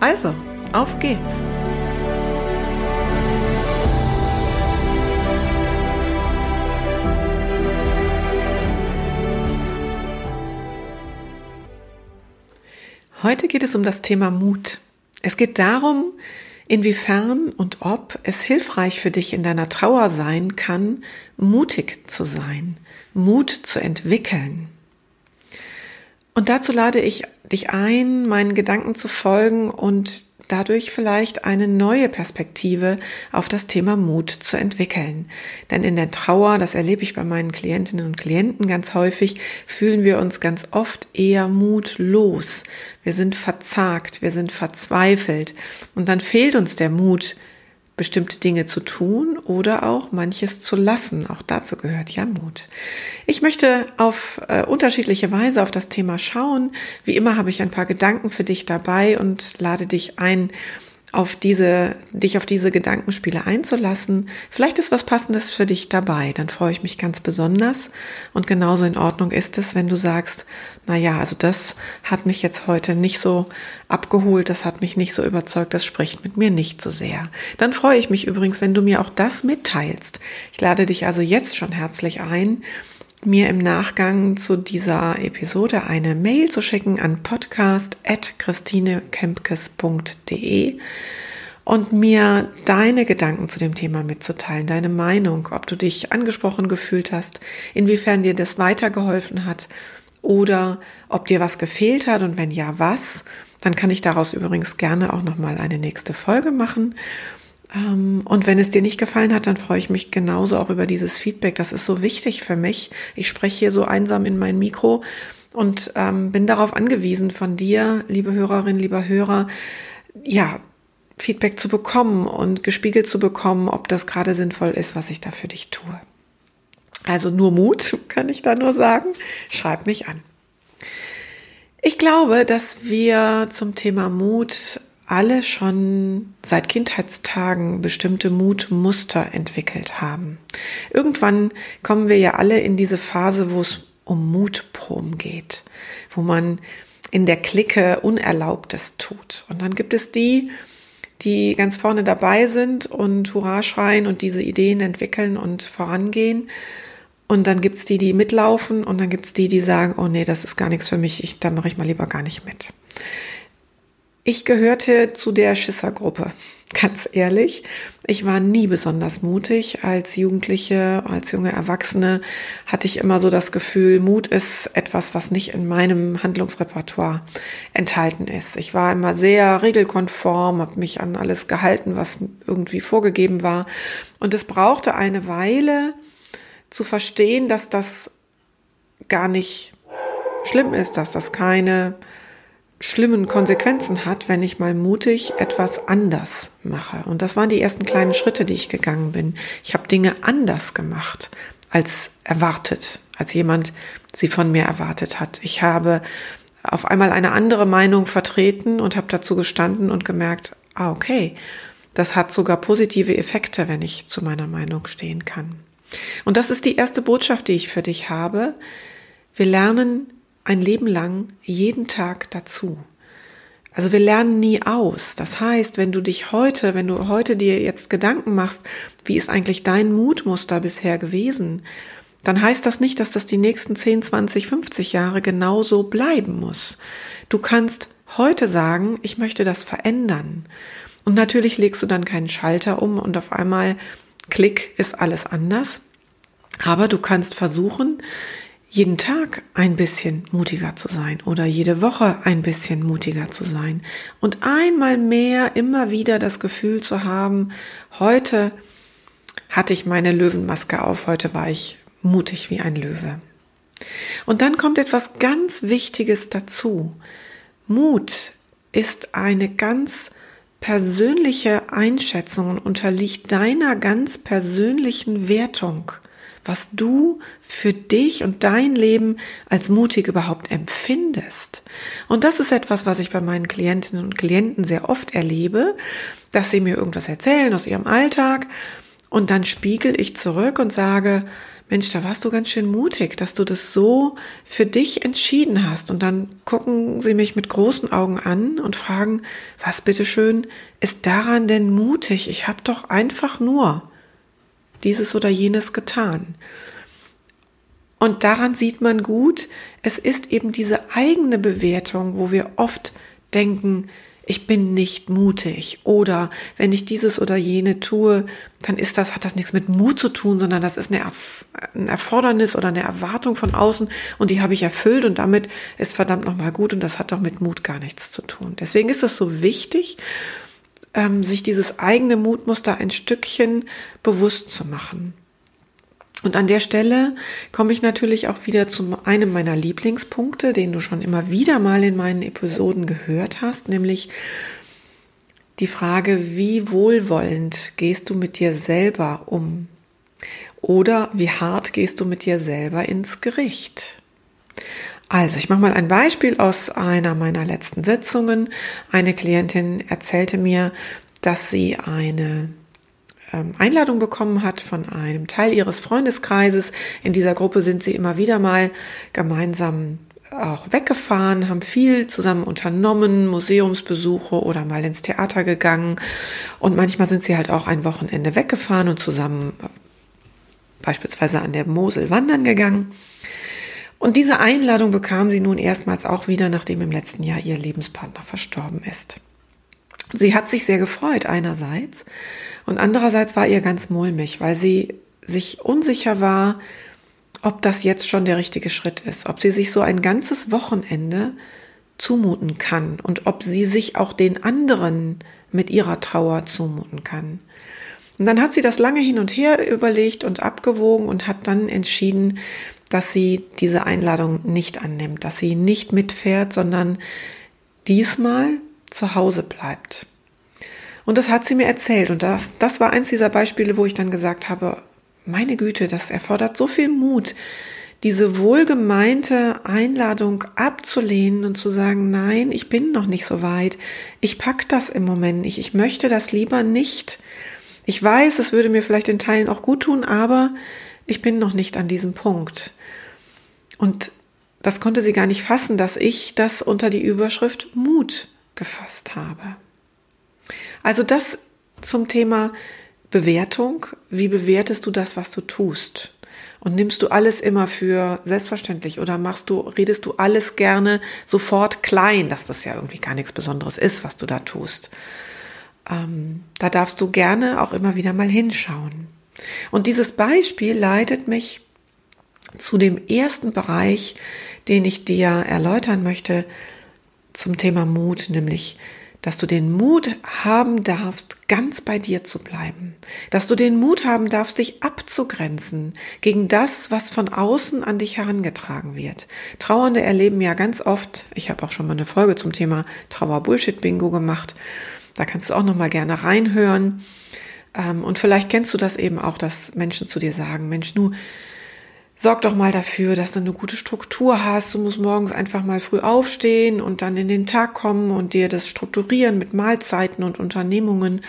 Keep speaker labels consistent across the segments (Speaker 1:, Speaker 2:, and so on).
Speaker 1: Also, auf geht's! Heute geht es um das Thema Mut. Es geht darum, inwiefern und ob es hilfreich für dich in deiner Trauer sein kann, mutig zu sein, Mut zu entwickeln. Und dazu lade ich dich ein, meinen Gedanken zu folgen und dadurch vielleicht eine neue Perspektive auf das Thema Mut zu entwickeln. Denn in der Trauer, das erlebe ich bei meinen Klientinnen und Klienten ganz häufig, fühlen wir uns ganz oft eher mutlos. Wir sind verzagt, wir sind verzweifelt und dann fehlt uns der Mut, bestimmte Dinge zu tun oder auch manches zu lassen. Auch dazu gehört ja Mut. Ich möchte auf äh, unterschiedliche Weise auf das Thema schauen. Wie immer habe ich ein paar Gedanken für dich dabei und lade dich ein, auf diese, dich auf diese Gedankenspiele einzulassen. Vielleicht ist was Passendes für dich dabei, dann freue ich mich ganz besonders. Und genauso in Ordnung ist es, wenn du sagst, na ja, also das hat mich jetzt heute nicht so abgeholt, das hat mich nicht so überzeugt, das spricht mit mir nicht so sehr. Dann freue ich mich übrigens, wenn du mir auch das mitteilst. Ich lade dich also jetzt schon herzlich ein, mir im Nachgang zu dieser Episode eine Mail zu schicken an podcast.christinekempkes.de und mir deine Gedanken zu dem Thema mitzuteilen, deine Meinung, ob du dich angesprochen gefühlt hast, inwiefern dir das weitergeholfen hat oder ob dir was gefehlt hat und wenn ja, was, dann kann ich daraus übrigens gerne auch nochmal eine nächste Folge machen. Ähm, und wenn es dir nicht gefallen hat, dann freue ich mich genauso auch über dieses Feedback. Das ist so wichtig für mich. Ich spreche hier so einsam in mein Mikro und ähm, bin darauf angewiesen, von dir, liebe Hörerin, lieber Hörer, ja, Feedback zu bekommen und gespiegelt zu bekommen, ob das gerade sinnvoll ist, was ich da für dich tue. Also nur Mut, kann ich da nur sagen. Schreib mich an. Ich glaube, dass wir zum Thema Mut alle schon seit Kindheitstagen bestimmte Mutmuster entwickelt haben. Irgendwann kommen wir ja alle in diese Phase, wo es um Mutproben geht, wo man in der Clique Unerlaubtes tut. Und dann gibt es die, die ganz vorne dabei sind und Hurra schreien und diese Ideen entwickeln und vorangehen. Und dann gibt's die, die mitlaufen und dann gibt's die, die sagen, oh nee, das ist gar nichts für mich, ich, da mache ich mal lieber gar nicht mit. Ich gehörte zu der Schissergruppe, ganz ehrlich. Ich war nie besonders mutig. Als Jugendliche, als junge Erwachsene hatte ich immer so das Gefühl, Mut ist etwas, was nicht in meinem Handlungsrepertoire enthalten ist. Ich war immer sehr regelkonform, habe mich an alles gehalten, was irgendwie vorgegeben war. Und es brauchte eine Weile zu verstehen, dass das gar nicht schlimm ist, dass das keine schlimmen Konsequenzen hat, wenn ich mal mutig etwas anders mache. Und das waren die ersten kleinen Schritte, die ich gegangen bin. Ich habe Dinge anders gemacht als erwartet, als jemand sie von mir erwartet hat. Ich habe auf einmal eine andere Meinung vertreten und habe dazu gestanden und gemerkt, ah, okay, das hat sogar positive Effekte, wenn ich zu meiner Meinung stehen kann. Und das ist die erste Botschaft, die ich für dich habe. Wir lernen ein Leben lang jeden Tag dazu. Also wir lernen nie aus. Das heißt, wenn du dich heute, wenn du heute dir jetzt Gedanken machst, wie ist eigentlich dein Mutmuster bisher gewesen, dann heißt das nicht, dass das die nächsten 10, 20, 50 Jahre genauso bleiben muss. Du kannst heute sagen, ich möchte das verändern. Und natürlich legst du dann keinen Schalter um und auf einmal, klick, ist alles anders. Aber du kannst versuchen, jeden Tag ein bisschen mutiger zu sein oder jede Woche ein bisschen mutiger zu sein und einmal mehr immer wieder das Gefühl zu haben, heute hatte ich meine Löwenmaske auf, heute war ich mutig wie ein Löwe. Und dann kommt etwas ganz Wichtiges dazu. Mut ist eine ganz persönliche Einschätzung und unterliegt deiner ganz persönlichen Wertung, was du für dich und dein Leben als mutig überhaupt empfindest. Und das ist etwas, was ich bei meinen Klientinnen und Klienten sehr oft erlebe, dass sie mir irgendwas erzählen aus ihrem Alltag und dann spiegel ich zurück und sage, Mensch, da warst du ganz schön mutig, dass du das so für dich entschieden hast. Und dann gucken sie mich mit großen Augen an und fragen, was bitteschön ist daran denn mutig? Ich habe doch einfach nur dieses oder jenes getan. Und daran sieht man gut, es ist eben diese eigene Bewertung, wo wir oft denken, ich bin nicht mutig oder wenn ich dieses oder jene tue, dann ist das, hat das nichts mit Mut zu tun, sondern das ist eine, ein Erfordernis oder eine Erwartung von außen und die habe ich erfüllt und damit ist verdammt nochmal gut und das hat doch mit Mut gar nichts zu tun. Deswegen ist es so wichtig, ähm, sich dieses eigene Mutmuster ein Stückchen bewusst zu machen. Und an der Stelle komme ich natürlich auch wieder zu einem meiner Lieblingspunkte, den du schon immer wieder mal in meinen Episoden gehört hast, nämlich die Frage, wie wohlwollend gehst du mit dir selber um? Oder wie hart gehst du mit dir selber ins Gericht? Also, ich mache mal ein Beispiel aus einer meiner letzten Sitzungen. Eine Klientin erzählte mir, dass sie eine ähm, Einladung bekommen hat von einem Teil ihres Freundeskreises. In dieser Gruppe sind sie immer wieder mal gemeinsam auch weggefahren, haben viel zusammen unternommen, Museumsbesuche oder mal ins Theater gegangen. Und manchmal sind sie halt auch ein Wochenende weggefahren und zusammen beispielsweise an der Mosel wandern gegangen. Und diese Einladung bekam sie nun erstmals auch wieder, nachdem im letzten Jahr ihr Lebenspartner verstorben ist. Sie hat sich sehr gefreut einerseits und andererseits war ihr ganz mulmig, weil sie sich unsicher war, ob das jetzt schon der richtige Schritt ist, ob sie sich so ein ganzes Wochenende zumuten kann und ob sie sich auch den anderen mit ihrer Trauer zumuten kann. Und dann hat sie das lange hin und her überlegt und abgewogen und hat dann entschieden, dass sie diese Einladung nicht annimmt, dass sie nicht mitfährt, sondern diesmal zu Hause bleibt. Und das hat sie mir erzählt. Und das, das war eins dieser Beispiele, wo ich dann gesagt habe, meine Güte, das erfordert so viel Mut, diese wohlgemeinte Einladung abzulehnen und zu sagen, nein, ich bin noch nicht so weit. Ich pack das im Moment nicht. Ich möchte das lieber nicht. Ich weiß, es würde mir vielleicht in Teilen auch gut tun, aber ich bin noch nicht an diesem Punkt. Und das konnte sie gar nicht fassen, dass ich das unter die Überschrift Mut gefasst habe. Also das zum Thema Bewertung. Wie bewertest du das, was du tust? Und nimmst du alles immer für selbstverständlich oder machst du, redest du alles gerne sofort klein, dass das ja irgendwie gar nichts Besonderes ist, was du da tust? Ähm, da darfst du gerne auch immer wieder mal hinschauen. Und dieses Beispiel leitet mich zu dem ersten Bereich, den ich dir erläutern möchte zum Thema Mut, nämlich dass du den Mut haben darfst, ganz bei dir zu bleiben, dass du den Mut haben darfst, dich abzugrenzen gegen das, was von außen an dich herangetragen wird. Trauernde erleben ja ganz oft, ich habe auch schon mal eine Folge zum Thema Trauer-Bullshit-Bingo gemacht, da kannst du auch noch mal gerne reinhören. Ähm, und vielleicht kennst du das eben auch, dass Menschen zu dir sagen, Mensch, nu, sorg doch mal dafür, dass du eine gute Struktur hast. Du musst morgens einfach mal früh aufstehen und dann in den Tag kommen und dir das strukturieren mit Mahlzeiten und Unternehmungen.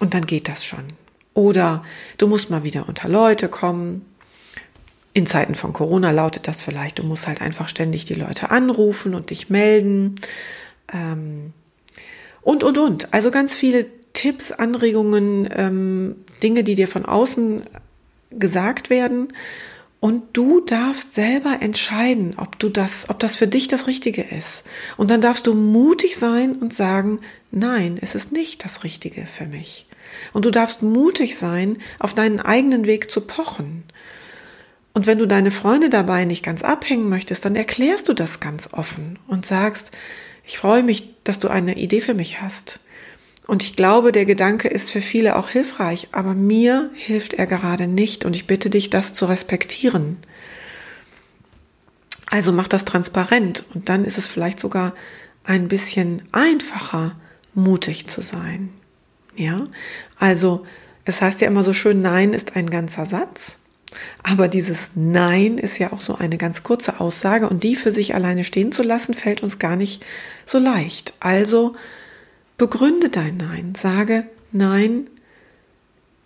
Speaker 1: Und dann geht das schon. Oder du musst mal wieder unter Leute kommen. In Zeiten von Corona lautet das vielleicht, du musst halt einfach ständig die Leute anrufen und dich melden. Ähm, und, und, und. Also ganz viele Tipps, Anregungen, ähm, Dinge, die dir von außen gesagt werden und du darfst selber entscheiden, ob du das, ob das für dich das Richtige ist. Und dann darfst du mutig sein und sagen, nein, es ist nicht das Richtige für mich. Und du darfst mutig sein, auf deinen eigenen Weg zu pochen. Und wenn du deine Freunde dabei nicht ganz abhängen möchtest, dann erklärst du das ganz offen und sagst, ich freue mich, dass du eine Idee für mich hast. Und ich glaube, der Gedanke ist für viele auch hilfreich, aber mir hilft er gerade nicht und ich bitte dich, das zu respektieren. Also mach das transparent und dann ist es vielleicht sogar ein bisschen einfacher, mutig zu sein. Ja, also es heißt ja immer so schön, Nein ist ein ganzer Satz. Aber dieses Nein ist ja auch so eine ganz kurze Aussage und die für sich alleine stehen zu lassen, fällt uns gar nicht so leicht. Also begründe dein Nein. Sage Nein,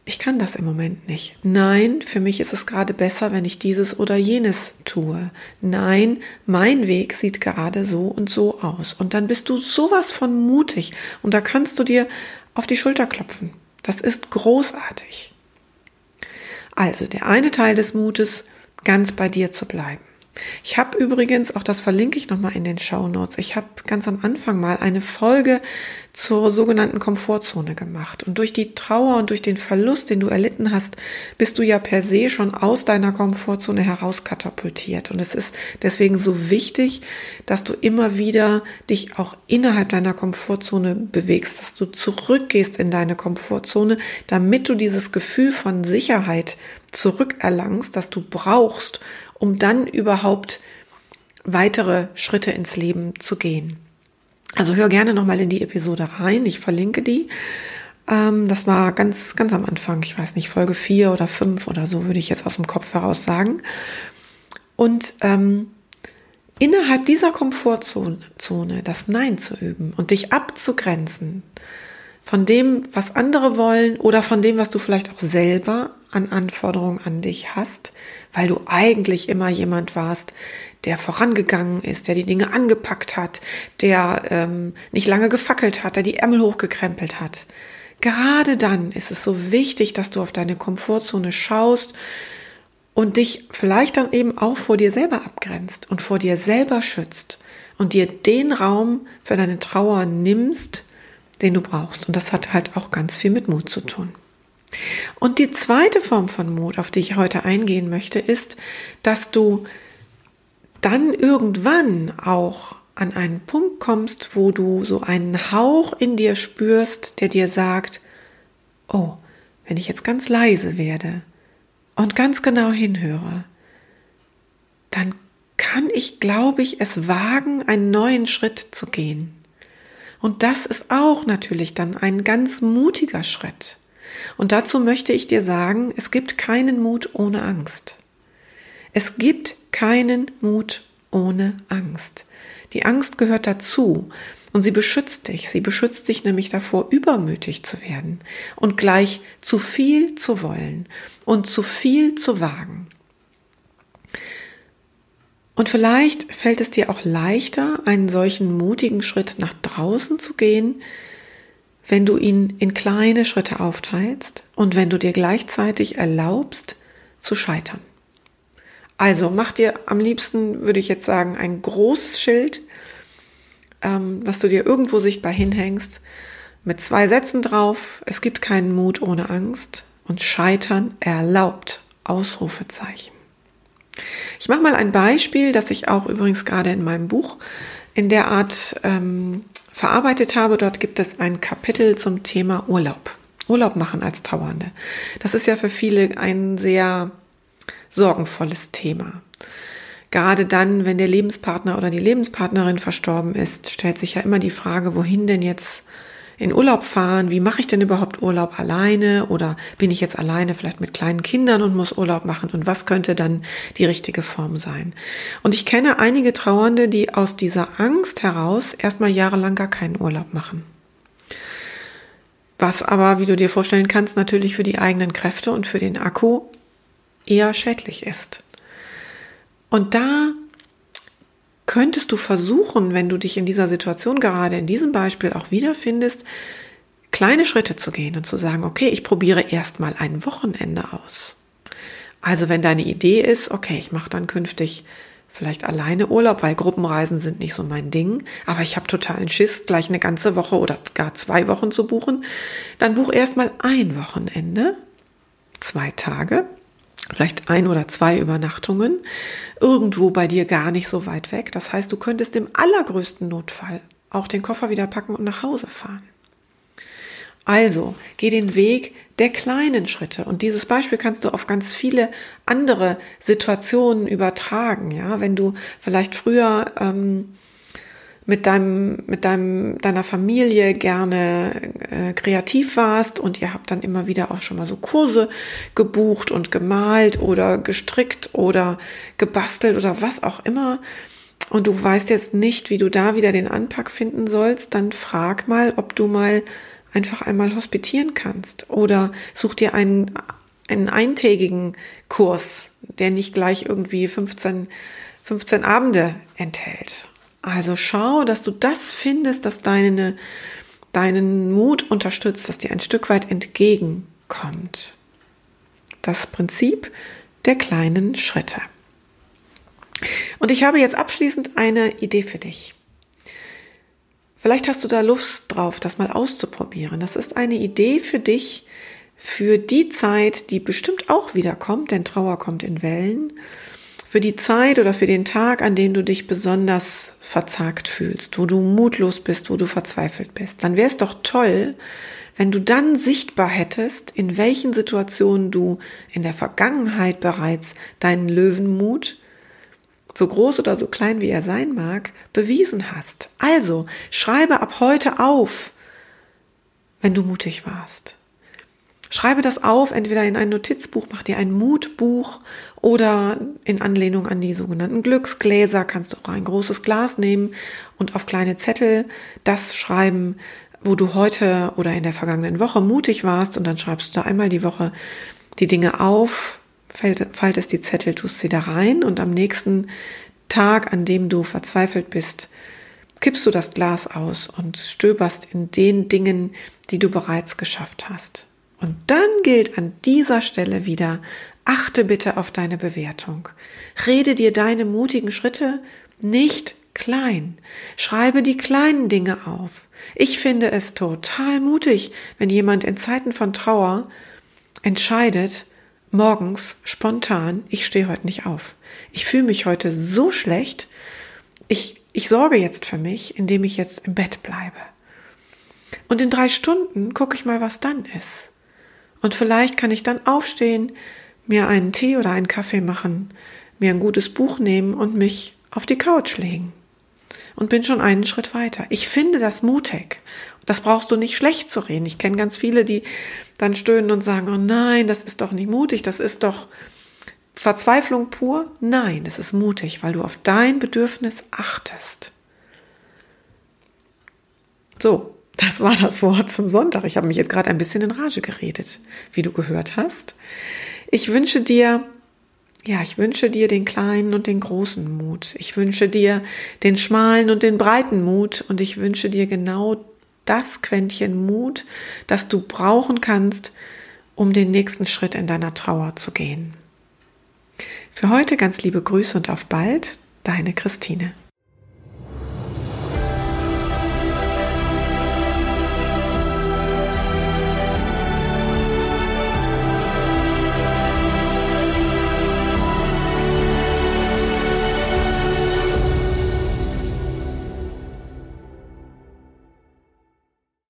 Speaker 1: ich kann das im Moment nicht. Nein, für mich ist es gerade besser, wenn ich dieses oder jenes tue. Nein, mein Weg sieht gerade so und so aus. Und dann bist du sowas von mutig und da kannst du dir auf die Schulter klopfen. Das ist großartig. Also der eine Teil des Mutes, ganz bei dir zu bleiben. Ich habe übrigens, auch das verlinke ich nochmal in den Show Notes, ich habe ganz am Anfang mal eine Folge zur sogenannten Komfortzone gemacht. Und durch die Trauer und durch den Verlust, den du erlitten hast, bist du ja per se schon aus deiner Komfortzone heraus katapultiert. Und es ist deswegen so wichtig, dass du immer wieder dich auch innerhalb deiner Komfortzone bewegst, dass du zurückgehst in deine Komfortzone, damit du dieses Gefühl von Sicherheit zurückerlangst, das du brauchst, um dann überhaupt weitere Schritte ins Leben zu gehen. Also hör gerne nochmal in die Episode rein, ich verlinke die. Ähm, das war ganz, ganz am Anfang, ich weiß nicht, Folge vier oder fünf oder so, würde ich jetzt aus dem Kopf heraus sagen. Und ähm, innerhalb dieser Komfortzone das Nein zu üben und dich abzugrenzen von dem, was andere wollen oder von dem, was du vielleicht auch selber an Anforderungen an dich hast, weil du eigentlich immer jemand warst, der vorangegangen ist, der die Dinge angepackt hat, der ähm, nicht lange gefackelt hat, der die Ärmel hochgekrempelt hat. Gerade dann ist es so wichtig, dass du auf deine Komfortzone schaust und dich vielleicht dann eben auch vor dir selber abgrenzt und vor dir selber schützt und dir den Raum für deine Trauer nimmst, den du brauchst. Und das hat halt auch ganz viel mit Mut zu tun. Und die zweite Form von Mut, auf die ich heute eingehen möchte, ist, dass du dann irgendwann auch an einen Punkt kommst, wo du so einen Hauch in dir spürst, der dir sagt, oh, wenn ich jetzt ganz leise werde und ganz genau hinhöre, dann kann ich, glaube ich, es wagen, einen neuen Schritt zu gehen. Und das ist auch natürlich dann ein ganz mutiger Schritt. Und dazu möchte ich dir sagen, es gibt keinen Mut ohne Angst. Es gibt keinen Mut ohne Angst. Die Angst gehört dazu und sie beschützt dich. Sie beschützt dich nämlich davor, übermütig zu werden und gleich zu viel zu wollen und zu viel zu wagen. Und vielleicht fällt es dir auch leichter, einen solchen mutigen Schritt nach draußen zu gehen, wenn du ihn in kleine Schritte aufteilst und wenn du dir gleichzeitig erlaubst zu scheitern. Also mach dir am liebsten, würde ich jetzt sagen, ein großes Schild, ähm, was du dir irgendwo sichtbar hinhängst, mit zwei Sätzen drauf. Es gibt keinen Mut ohne Angst und Scheitern erlaubt. Ausrufezeichen. Ich mache mal ein Beispiel, das ich auch übrigens gerade in meinem Buch in der Art ähm, verarbeitet habe. Dort gibt es ein Kapitel zum Thema Urlaub. Urlaub machen als Trauernde. Das ist ja für viele ein sehr sorgenvolles Thema. Gerade dann, wenn der Lebenspartner oder die Lebenspartnerin verstorben ist, stellt sich ja immer die Frage, wohin denn jetzt in Urlaub fahren, wie mache ich denn überhaupt Urlaub alleine oder bin ich jetzt alleine vielleicht mit kleinen Kindern und muss Urlaub machen und was könnte dann die richtige Form sein. Und ich kenne einige Trauernde, die aus dieser Angst heraus erstmal jahrelang gar keinen Urlaub machen. Was aber, wie du dir vorstellen kannst, natürlich für die eigenen Kräfte und für den Akku eher schädlich ist. Und da könntest du versuchen, wenn du dich in dieser Situation gerade in diesem Beispiel auch wiederfindest, kleine Schritte zu gehen und zu sagen, okay, ich probiere erstmal ein Wochenende aus. Also wenn deine Idee ist, okay, ich mache dann künftig vielleicht alleine Urlaub, weil Gruppenreisen sind nicht so mein Ding, aber ich habe totalen Schiss, gleich eine ganze Woche oder gar zwei Wochen zu buchen, dann buch erstmal ein Wochenende, zwei Tage vielleicht ein oder zwei Übernachtungen, irgendwo bei dir gar nicht so weit weg. Das heißt, du könntest im allergrößten Notfall auch den Koffer wieder packen und nach Hause fahren. Also, geh den Weg der kleinen Schritte. Und dieses Beispiel kannst du auf ganz viele andere Situationen übertragen. Ja, wenn du vielleicht früher ähm, mit deinem, mit deinem, deiner Familie gerne äh, kreativ warst und ihr habt dann immer wieder auch schon mal so Kurse gebucht und gemalt oder gestrickt oder gebastelt oder was auch immer. Und du weißt jetzt nicht, wie du da wieder den Anpack finden sollst, dann frag mal, ob du mal einfach einmal hospitieren kannst oder such dir einen, einen eintägigen Kurs, der nicht gleich irgendwie 15, 15 Abende enthält. Also schau, dass du das findest, dass deine, deinen Mut unterstützt, dass dir ein Stück weit entgegenkommt. Das Prinzip der kleinen Schritte. Und ich habe jetzt abschließend eine Idee für dich. Vielleicht hast du da Lust drauf, das mal auszuprobieren. Das ist eine Idee für dich für die Zeit, die bestimmt auch wiederkommt, denn Trauer kommt in Wellen für die Zeit oder für den Tag, an dem du dich besonders verzagt fühlst, wo du mutlos bist, wo du verzweifelt bist, dann wäre es doch toll, wenn du dann sichtbar hättest, in welchen Situationen du in der Vergangenheit bereits deinen Löwenmut, so groß oder so klein wie er sein mag, bewiesen hast. Also schreibe ab heute auf, wenn du mutig warst. Schreibe das auf, entweder in ein Notizbuch, mach dir ein Mutbuch oder in Anlehnung an die sogenannten Glücksgläser kannst du auch ein großes Glas nehmen und auf kleine Zettel das schreiben, wo du heute oder in der vergangenen Woche mutig warst und dann schreibst du da einmal die Woche die Dinge auf, faltest die Zettel, tust sie da rein und am nächsten Tag, an dem du verzweifelt bist, kippst du das Glas aus und stöberst in den Dingen, die du bereits geschafft hast. Und dann gilt an dieser Stelle wieder, achte bitte auf deine Bewertung. Rede dir deine mutigen Schritte nicht klein. Schreibe die kleinen Dinge auf. Ich finde es total mutig, wenn jemand in Zeiten von Trauer entscheidet, morgens spontan, ich stehe heute nicht auf. Ich fühle mich heute so schlecht. Ich, ich sorge jetzt für mich, indem ich jetzt im Bett bleibe. Und in drei Stunden gucke ich mal, was dann ist. Und vielleicht kann ich dann aufstehen, mir einen Tee oder einen Kaffee machen, mir ein gutes Buch nehmen und mich auf die Couch legen. Und bin schon einen Schritt weiter. Ich finde das mutig. Das brauchst du nicht schlecht zu reden. Ich kenne ganz viele, die dann stöhnen und sagen, oh nein, das ist doch nicht mutig, das ist doch Verzweiflung pur. Nein, es ist mutig, weil du auf dein Bedürfnis achtest. So, das war das Wort zum Sonntag. Ich habe mich jetzt gerade ein bisschen in Rage geredet, wie du gehört hast. Ich wünsche dir, ja, ich wünsche dir den kleinen und den großen Mut. Ich wünsche dir den schmalen und den breiten Mut und ich wünsche dir genau das Quäntchen Mut, das du brauchen kannst, um den nächsten Schritt in deiner Trauer zu gehen. Für heute ganz liebe Grüße und auf bald, deine Christine.